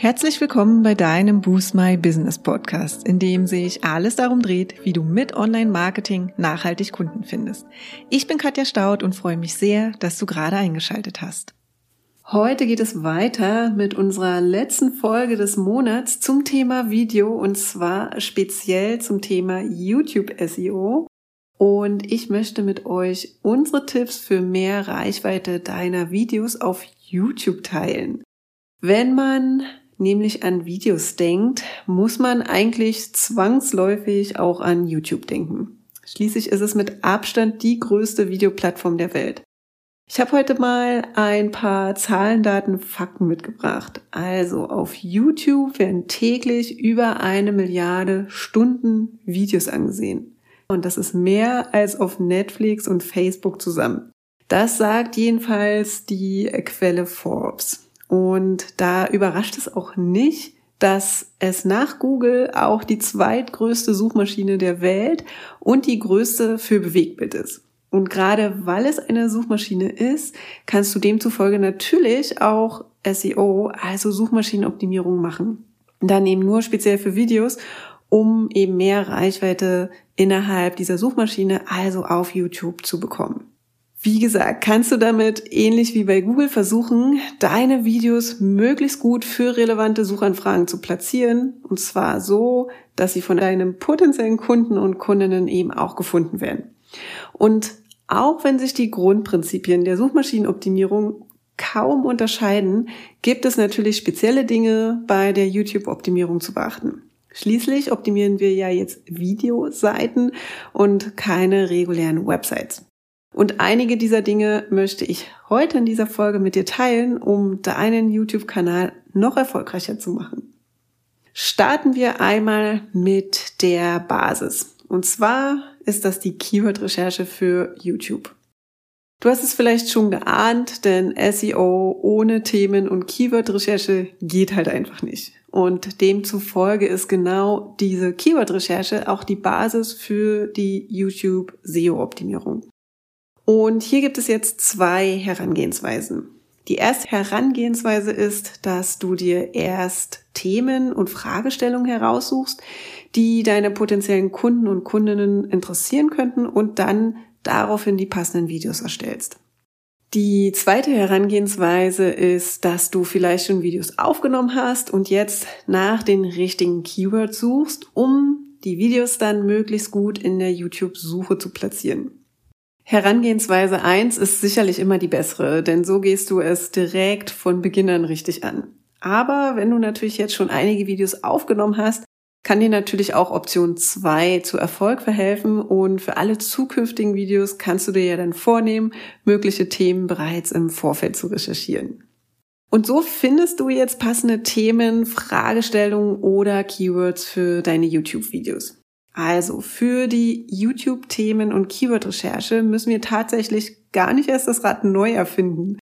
Herzlich willkommen bei deinem Boost My Business Podcast, in dem sich alles darum dreht, wie du mit Online-Marketing nachhaltig Kunden findest. Ich bin Katja Staud und freue mich sehr, dass du gerade eingeschaltet hast. Heute geht es weiter mit unserer letzten Folge des Monats zum Thema Video und zwar speziell zum Thema YouTube SEO. Und ich möchte mit euch unsere Tipps für mehr Reichweite deiner Videos auf YouTube teilen. Wenn man nämlich an Videos denkt, muss man eigentlich zwangsläufig auch an YouTube denken. Schließlich ist es mit Abstand die größte Videoplattform der Welt. Ich habe heute mal ein paar Zahlen, Daten, Fakten mitgebracht. Also auf YouTube werden täglich über eine Milliarde Stunden Videos angesehen. Und das ist mehr als auf Netflix und Facebook zusammen. Das sagt jedenfalls die Quelle Forbes. Und da überrascht es auch nicht, dass es nach Google auch die zweitgrößte Suchmaschine der Welt und die größte für Bewegtbild ist. Und gerade weil es eine Suchmaschine ist, kannst du demzufolge natürlich auch SEO, also Suchmaschinenoptimierung machen. dann eben nur speziell für Videos, um eben mehr Reichweite innerhalb dieser Suchmaschine, also auf YouTube zu bekommen. Wie gesagt, kannst du damit ähnlich wie bei Google versuchen, deine Videos möglichst gut für relevante Suchanfragen zu platzieren. Und zwar so, dass sie von deinem potenziellen Kunden und Kundinnen eben auch gefunden werden. Und auch wenn sich die Grundprinzipien der Suchmaschinenoptimierung kaum unterscheiden, gibt es natürlich spezielle Dinge bei der YouTube-Optimierung zu beachten. Schließlich optimieren wir ja jetzt Videoseiten und keine regulären Websites. Und einige dieser Dinge möchte ich heute in dieser Folge mit dir teilen, um deinen YouTube-Kanal noch erfolgreicher zu machen. Starten wir einmal mit der Basis. Und zwar ist das die Keyword-Recherche für YouTube. Du hast es vielleicht schon geahnt, denn SEO ohne Themen- und Keyword-Recherche geht halt einfach nicht. Und demzufolge ist genau diese Keyword-Recherche auch die Basis für die YouTube-SEO-Optimierung. Und hier gibt es jetzt zwei Herangehensweisen. Die erste Herangehensweise ist, dass du dir erst Themen und Fragestellungen heraussuchst, die deine potenziellen Kunden und Kundinnen interessieren könnten und dann daraufhin die passenden Videos erstellst. Die zweite Herangehensweise ist, dass du vielleicht schon Videos aufgenommen hast und jetzt nach den richtigen Keywords suchst, um die Videos dann möglichst gut in der YouTube-Suche zu platzieren. Herangehensweise eins ist sicherlich immer die bessere, denn so gehst du es direkt von Beginn an richtig an. Aber wenn du natürlich jetzt schon einige Videos aufgenommen hast, kann dir natürlich auch Option zwei zu Erfolg verhelfen und für alle zukünftigen Videos kannst du dir ja dann vornehmen, mögliche Themen bereits im Vorfeld zu recherchieren. Und so findest du jetzt passende Themen, Fragestellungen oder Keywords für deine YouTube-Videos. Also für die YouTube-Themen und Keyword-Recherche müssen wir tatsächlich gar nicht erst das Rad neu erfinden.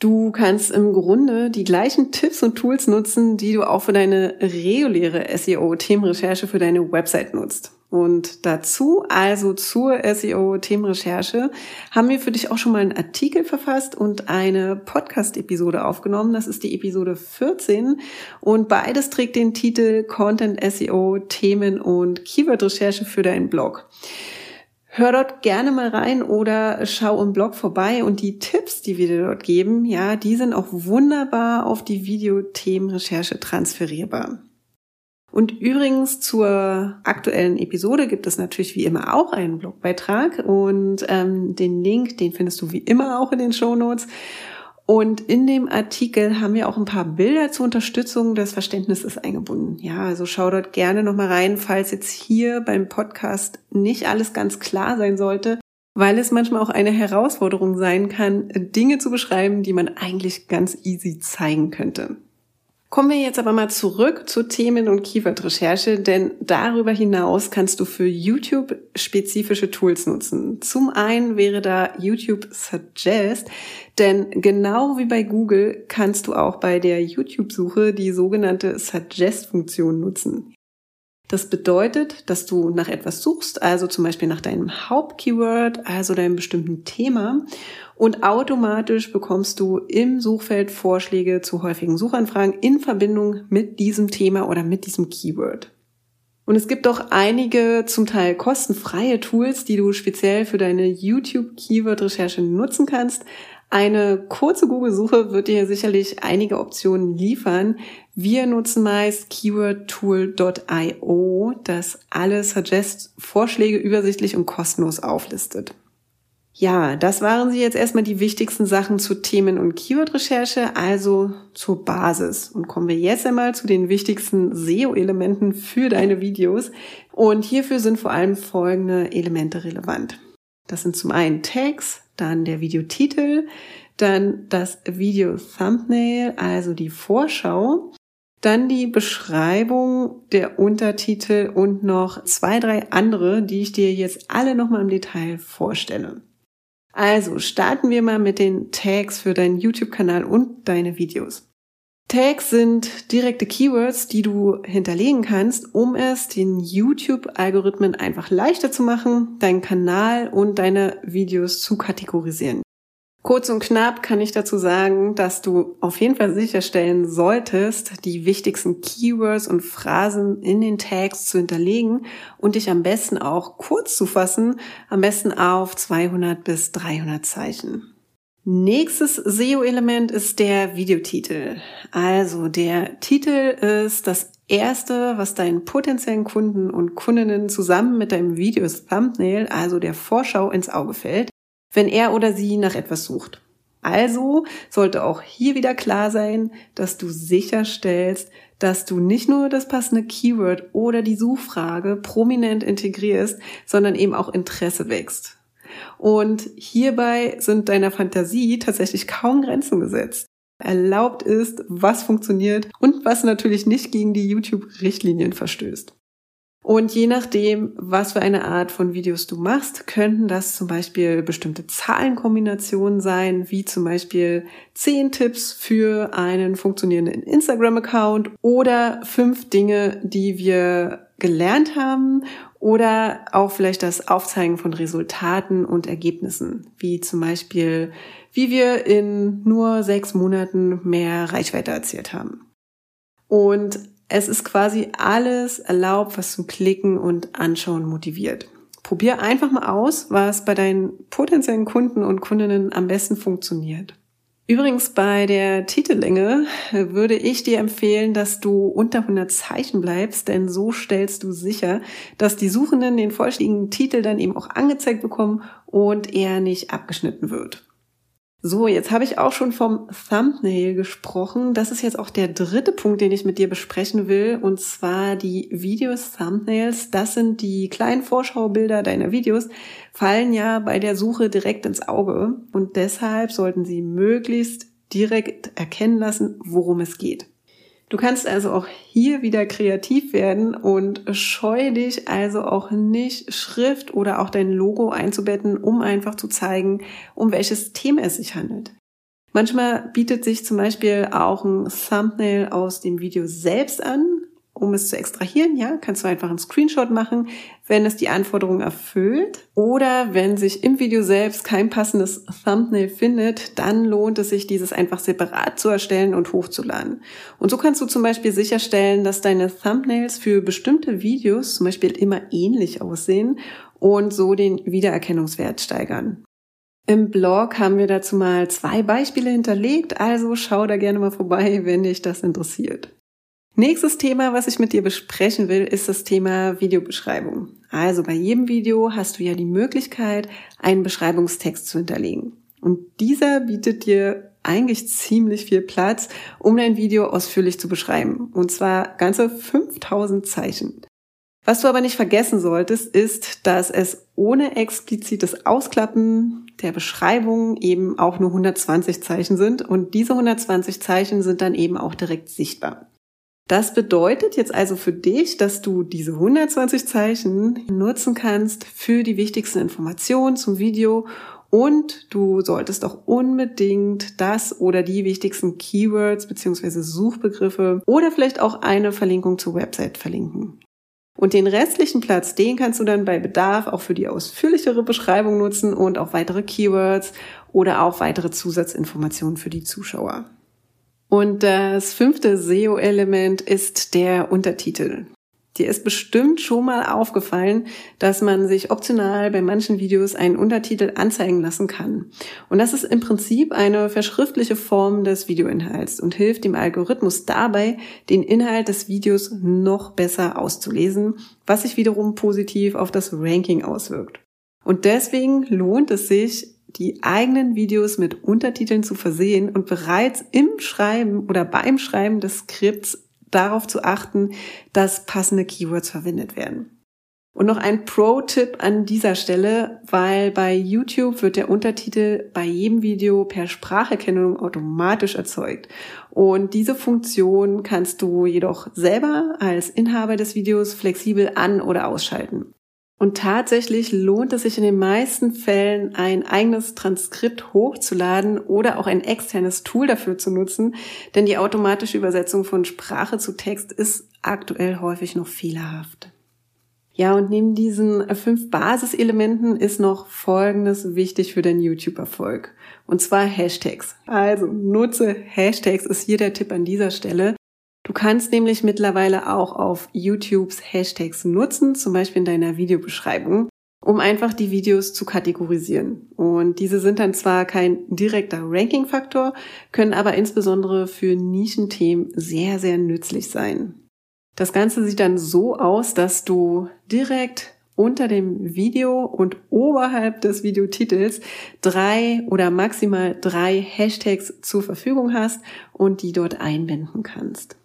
Du kannst im Grunde die gleichen Tipps und Tools nutzen, die du auch für deine reguläre SEO-Themenrecherche für deine Website nutzt. Und dazu, also zur SEO-Themenrecherche, haben wir für dich auch schon mal einen Artikel verfasst und eine Podcast-Episode aufgenommen. Das ist die Episode 14 und beides trägt den Titel Content SEO, Themen und Keyword-Recherche für deinen Blog. Hör dort gerne mal rein oder schau im Blog vorbei und die Tipps, die wir dir dort geben, ja, die sind auch wunderbar auf die Videothemenrecherche transferierbar. Und übrigens zur aktuellen Episode gibt es natürlich wie immer auch einen Blogbeitrag und ähm, den Link, den findest du wie immer auch in den Show Notes. Und in dem Artikel haben wir auch ein paar Bilder zur Unterstützung des Verständnisses eingebunden. Ja, also schau dort gerne nochmal rein, falls jetzt hier beim Podcast nicht alles ganz klar sein sollte, weil es manchmal auch eine Herausforderung sein kann, Dinge zu beschreiben, die man eigentlich ganz easy zeigen könnte. Kommen wir jetzt aber mal zurück zu Themen- und Keyword-Recherche, denn darüber hinaus kannst du für YouTube spezifische Tools nutzen. Zum einen wäre da YouTube Suggest, denn genau wie bei Google kannst du auch bei der YouTube-Suche die sogenannte Suggest-Funktion nutzen. Das bedeutet, dass du nach etwas suchst, also zum Beispiel nach deinem Hauptkeyword, also deinem bestimmten Thema. Und automatisch bekommst du im Suchfeld Vorschläge zu häufigen Suchanfragen in Verbindung mit diesem Thema oder mit diesem Keyword. Und es gibt auch einige zum Teil kostenfreie Tools, die du speziell für deine YouTube-Keyword-Recherche nutzen kannst. Eine kurze Google-Suche wird dir sicherlich einige Optionen liefern. Wir nutzen meist keywordtool.io, das alle Suggest-Vorschläge übersichtlich und kostenlos auflistet. Ja, das waren sie jetzt erstmal die wichtigsten Sachen zu Themen- und Keyword-Recherche, also zur Basis. Und kommen wir jetzt einmal zu den wichtigsten SEO-Elementen für deine Videos. Und hierfür sind vor allem folgende Elemente relevant. Das sind zum einen Tags, dann der Videotitel, dann das Video-Thumbnail, also die Vorschau, dann die Beschreibung, der Untertitel und noch zwei, drei andere, die ich dir jetzt alle nochmal im Detail vorstelle. Also starten wir mal mit den Tags für deinen YouTube-Kanal und deine Videos. Tags sind direkte Keywords, die du hinterlegen kannst, um es den YouTube-Algorithmen einfach leichter zu machen, deinen Kanal und deine Videos zu kategorisieren. Kurz und knapp kann ich dazu sagen, dass du auf jeden Fall sicherstellen solltest, die wichtigsten Keywords und Phrasen in den Tags zu hinterlegen und dich am besten auch kurz zu fassen, am besten auf 200 bis 300 Zeichen. Nächstes SEO-Element ist der Videotitel. Also der Titel ist das erste, was deinen potenziellen Kunden und Kundinnen zusammen mit deinem Videos-Thumbnail, also der Vorschau, ins Auge fällt wenn er oder sie nach etwas sucht. Also sollte auch hier wieder klar sein, dass du sicherstellst, dass du nicht nur das passende Keyword oder die Suchfrage prominent integrierst, sondern eben auch Interesse wächst. Und hierbei sind deiner Fantasie tatsächlich kaum Grenzen gesetzt. Erlaubt ist, was funktioniert und was natürlich nicht gegen die YouTube-Richtlinien verstößt. Und je nachdem, was für eine Art von Videos du machst, könnten das zum Beispiel bestimmte Zahlenkombinationen sein, wie zum Beispiel zehn Tipps für einen funktionierenden Instagram-Account oder fünf Dinge, die wir gelernt haben oder auch vielleicht das Aufzeigen von Resultaten und Ergebnissen, wie zum Beispiel, wie wir in nur sechs Monaten mehr Reichweite erzielt haben. Und es ist quasi alles erlaubt, was zum Klicken und Anschauen motiviert. Probier einfach mal aus, was bei deinen potenziellen Kunden und Kundinnen am besten funktioniert. Übrigens bei der Titellänge würde ich dir empfehlen, dass du unter 100 Zeichen bleibst, denn so stellst du sicher, dass die Suchenden den vollständigen Titel dann eben auch angezeigt bekommen und er nicht abgeschnitten wird. So, jetzt habe ich auch schon vom Thumbnail gesprochen. Das ist jetzt auch der dritte Punkt, den ich mit dir besprechen will, und zwar die Videos-Thumbnails. Das sind die kleinen Vorschaubilder deiner Videos, fallen ja bei der Suche direkt ins Auge und deshalb sollten sie möglichst direkt erkennen lassen, worum es geht. Du kannst also auch hier wieder kreativ werden und scheue dich also auch nicht, Schrift oder auch dein Logo einzubetten, um einfach zu zeigen, um welches Thema es sich handelt. Manchmal bietet sich zum Beispiel auch ein Thumbnail aus dem Video selbst an, um es zu extrahieren, ja, kannst du einfach einen Screenshot machen, wenn es die Anforderungen erfüllt. Oder wenn sich im Video selbst kein passendes Thumbnail findet, dann lohnt es sich, dieses einfach separat zu erstellen und hochzuladen. Und so kannst du zum Beispiel sicherstellen, dass deine Thumbnails für bestimmte Videos zum Beispiel immer ähnlich aussehen und so den Wiedererkennungswert steigern. Im Blog haben wir dazu mal zwei Beispiele hinterlegt, also schau da gerne mal vorbei, wenn dich das interessiert. Nächstes Thema, was ich mit dir besprechen will, ist das Thema Videobeschreibung. Also bei jedem Video hast du ja die Möglichkeit, einen Beschreibungstext zu hinterlegen. Und dieser bietet dir eigentlich ziemlich viel Platz, um dein Video ausführlich zu beschreiben. Und zwar ganze 5000 Zeichen. Was du aber nicht vergessen solltest, ist, dass es ohne explizites Ausklappen der Beschreibung eben auch nur 120 Zeichen sind. Und diese 120 Zeichen sind dann eben auch direkt sichtbar. Das bedeutet jetzt also für dich, dass du diese 120 Zeichen nutzen kannst für die wichtigsten Informationen zum Video und du solltest auch unbedingt das oder die wichtigsten Keywords beziehungsweise Suchbegriffe oder vielleicht auch eine Verlinkung zur Website verlinken. Und den restlichen Platz, den kannst du dann bei Bedarf auch für die ausführlichere Beschreibung nutzen und auch weitere Keywords oder auch weitere Zusatzinformationen für die Zuschauer. Und das fünfte SEO-Element ist der Untertitel. Dir ist bestimmt schon mal aufgefallen, dass man sich optional bei manchen Videos einen Untertitel anzeigen lassen kann. Und das ist im Prinzip eine verschriftliche Form des Videoinhalts und hilft dem Algorithmus dabei, den Inhalt des Videos noch besser auszulesen, was sich wiederum positiv auf das Ranking auswirkt. Und deswegen lohnt es sich, die eigenen Videos mit Untertiteln zu versehen und bereits im Schreiben oder beim Schreiben des Skripts darauf zu achten, dass passende Keywords verwendet werden. Und noch ein Pro-Tipp an dieser Stelle, weil bei YouTube wird der Untertitel bei jedem Video per Spracherkennung automatisch erzeugt. Und diese Funktion kannst du jedoch selber als Inhaber des Videos flexibel an- oder ausschalten. Und tatsächlich lohnt es sich in den meisten Fällen, ein eigenes Transkript hochzuladen oder auch ein externes Tool dafür zu nutzen, denn die automatische Übersetzung von Sprache zu Text ist aktuell häufig noch fehlerhaft. Ja, und neben diesen fünf Basiselementen ist noch Folgendes wichtig für deinen YouTube-Erfolg. Und zwar Hashtags. Also nutze Hashtags ist hier der Tipp an dieser Stelle. Du kannst nämlich mittlerweile auch auf YouTubes Hashtags nutzen, zum Beispiel in deiner Videobeschreibung, um einfach die Videos zu kategorisieren. Und diese sind dann zwar kein direkter Ranking-Faktor, können aber insbesondere für Nischenthemen sehr, sehr nützlich sein. Das Ganze sieht dann so aus, dass du direkt unter dem Video und oberhalb des Videotitels drei oder maximal drei Hashtags zur Verfügung hast und die dort einbinden kannst.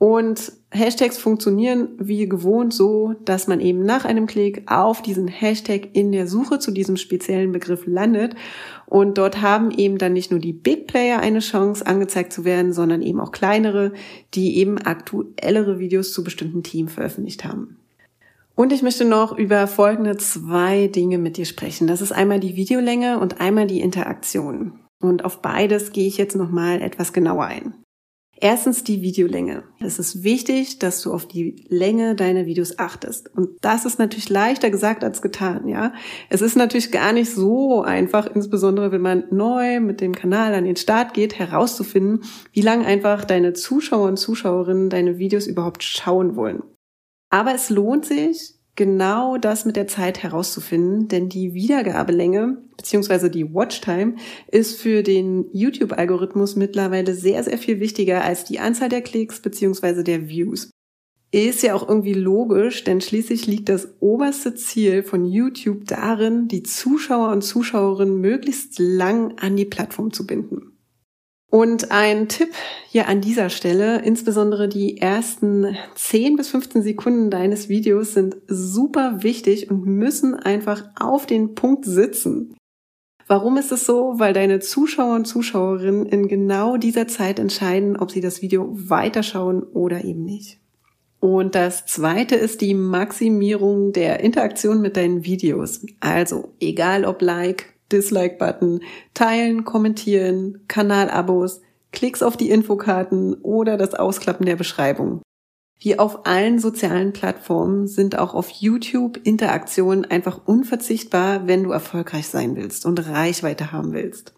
Und Hashtags funktionieren wie gewohnt so, dass man eben nach einem Klick auf diesen Hashtag in der Suche zu diesem speziellen Begriff landet. Und dort haben eben dann nicht nur die Big Player eine Chance angezeigt zu werden, sondern eben auch kleinere, die eben aktuellere Videos zu bestimmten Themen veröffentlicht haben. Und ich möchte noch über folgende zwei Dinge mit dir sprechen. Das ist einmal die Videolänge und einmal die Interaktion. Und auf beides gehe ich jetzt nochmal etwas genauer ein. Erstens die Videolänge. Es ist wichtig, dass du auf die Länge deiner Videos achtest. Und das ist natürlich leichter gesagt als getan, ja. Es ist natürlich gar nicht so einfach, insbesondere wenn man neu mit dem Kanal an den Start geht, herauszufinden, wie lange einfach deine Zuschauer und Zuschauerinnen deine Videos überhaupt schauen wollen. Aber es lohnt sich, genau das mit der Zeit herauszufinden, denn die Wiedergabelänge bzw. die Watchtime ist für den YouTube-Algorithmus mittlerweile sehr, sehr viel wichtiger als die Anzahl der Klicks bzw. der Views. Ist ja auch irgendwie logisch, denn schließlich liegt das oberste Ziel von YouTube darin, die Zuschauer und Zuschauerinnen möglichst lang an die Plattform zu binden. Und ein Tipp hier an dieser Stelle, insbesondere die ersten 10 bis 15 Sekunden deines Videos sind super wichtig und müssen einfach auf den Punkt sitzen. Warum ist es so? Weil deine Zuschauer und Zuschauerinnen in genau dieser Zeit entscheiden, ob sie das Video weiterschauen oder eben nicht. Und das zweite ist die Maximierung der Interaktion mit deinen Videos. Also, egal ob Like, Dislike-Button, teilen, kommentieren, Kanalabos, Klicks auf die Infokarten oder das Ausklappen der Beschreibung. Wie auf allen sozialen Plattformen sind auch auf YouTube Interaktionen einfach unverzichtbar, wenn du erfolgreich sein willst und Reichweite haben willst.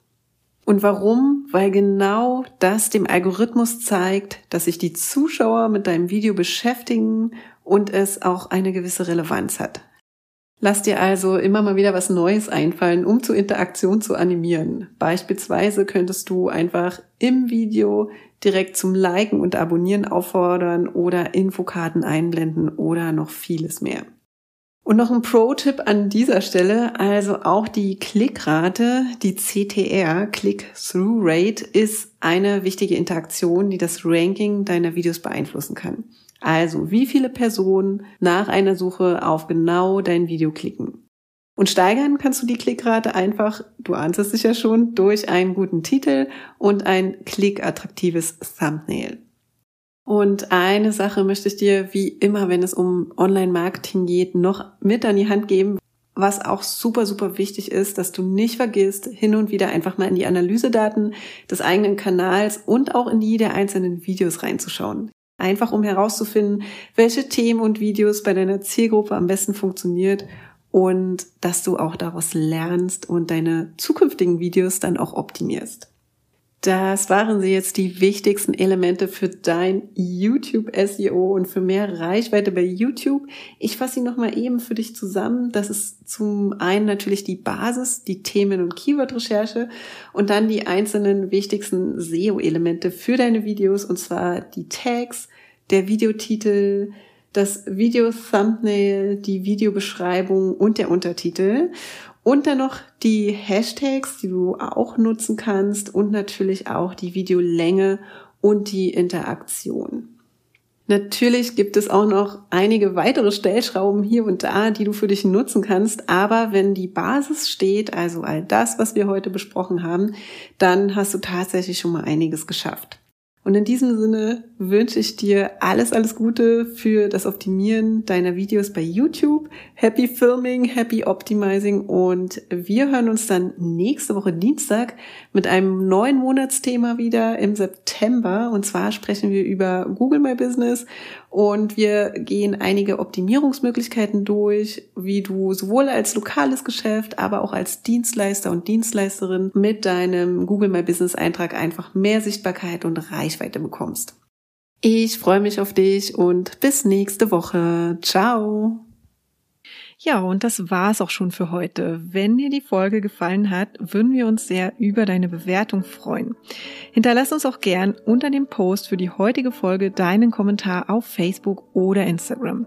Und warum? Weil genau das dem Algorithmus zeigt, dass sich die Zuschauer mit deinem Video beschäftigen und es auch eine gewisse Relevanz hat. Lass dir also immer mal wieder was Neues einfallen, um zur Interaktion zu animieren. Beispielsweise könntest du einfach im Video direkt zum Liken und Abonnieren auffordern oder Infokarten einblenden oder noch vieles mehr. Und noch ein Pro-Tipp an dieser Stelle, also auch die Klickrate, die CTR, Click-Through Rate, ist eine wichtige Interaktion, die das Ranking deiner Videos beeinflussen kann. Also, wie viele Personen nach einer Suche auf genau dein Video klicken. Und steigern kannst du die Klickrate einfach, du ahnst es sicher schon, durch einen guten Titel und ein klickattraktives Thumbnail. Und eine Sache möchte ich dir, wie immer, wenn es um Online-Marketing geht, noch mit an die Hand geben, was auch super, super wichtig ist, dass du nicht vergisst, hin und wieder einfach mal in die Analysedaten des eigenen Kanals und auch in die der einzelnen Videos reinzuschauen. Einfach um herauszufinden, welche Themen und Videos bei deiner Zielgruppe am besten funktioniert und dass du auch daraus lernst und deine zukünftigen Videos dann auch optimierst. Das waren sie jetzt die wichtigsten Elemente für dein YouTube SEO und für mehr Reichweite bei YouTube. Ich fasse sie nochmal eben für dich zusammen. Das ist zum einen natürlich die Basis, die Themen- und Keyword-Recherche und dann die einzelnen wichtigsten SEO-Elemente für deine Videos und zwar die Tags, der Videotitel, das Video-Thumbnail, die Videobeschreibung und der Untertitel. Und dann noch die Hashtags, die du auch nutzen kannst und natürlich auch die Videolänge und die Interaktion. Natürlich gibt es auch noch einige weitere Stellschrauben hier und da, die du für dich nutzen kannst. Aber wenn die Basis steht, also all das, was wir heute besprochen haben, dann hast du tatsächlich schon mal einiges geschafft. Und in diesem Sinne wünsche ich dir alles, alles Gute für das Optimieren deiner Videos bei YouTube. Happy Filming, Happy Optimizing und wir hören uns dann nächste Woche Dienstag mit einem neuen Monatsthema wieder im September. Und zwar sprechen wir über Google My Business und wir gehen einige Optimierungsmöglichkeiten durch, wie du sowohl als lokales Geschäft, aber auch als Dienstleister und Dienstleisterin mit deinem Google My Business Eintrag einfach mehr Sichtbarkeit und Reichweite bekommst. Ich freue mich auf dich und bis nächste Woche. Ciao. Ja, und das war's auch schon für heute. Wenn dir die Folge gefallen hat, würden wir uns sehr über deine Bewertung freuen. Hinterlass uns auch gern unter dem Post für die heutige Folge deinen Kommentar auf Facebook oder Instagram.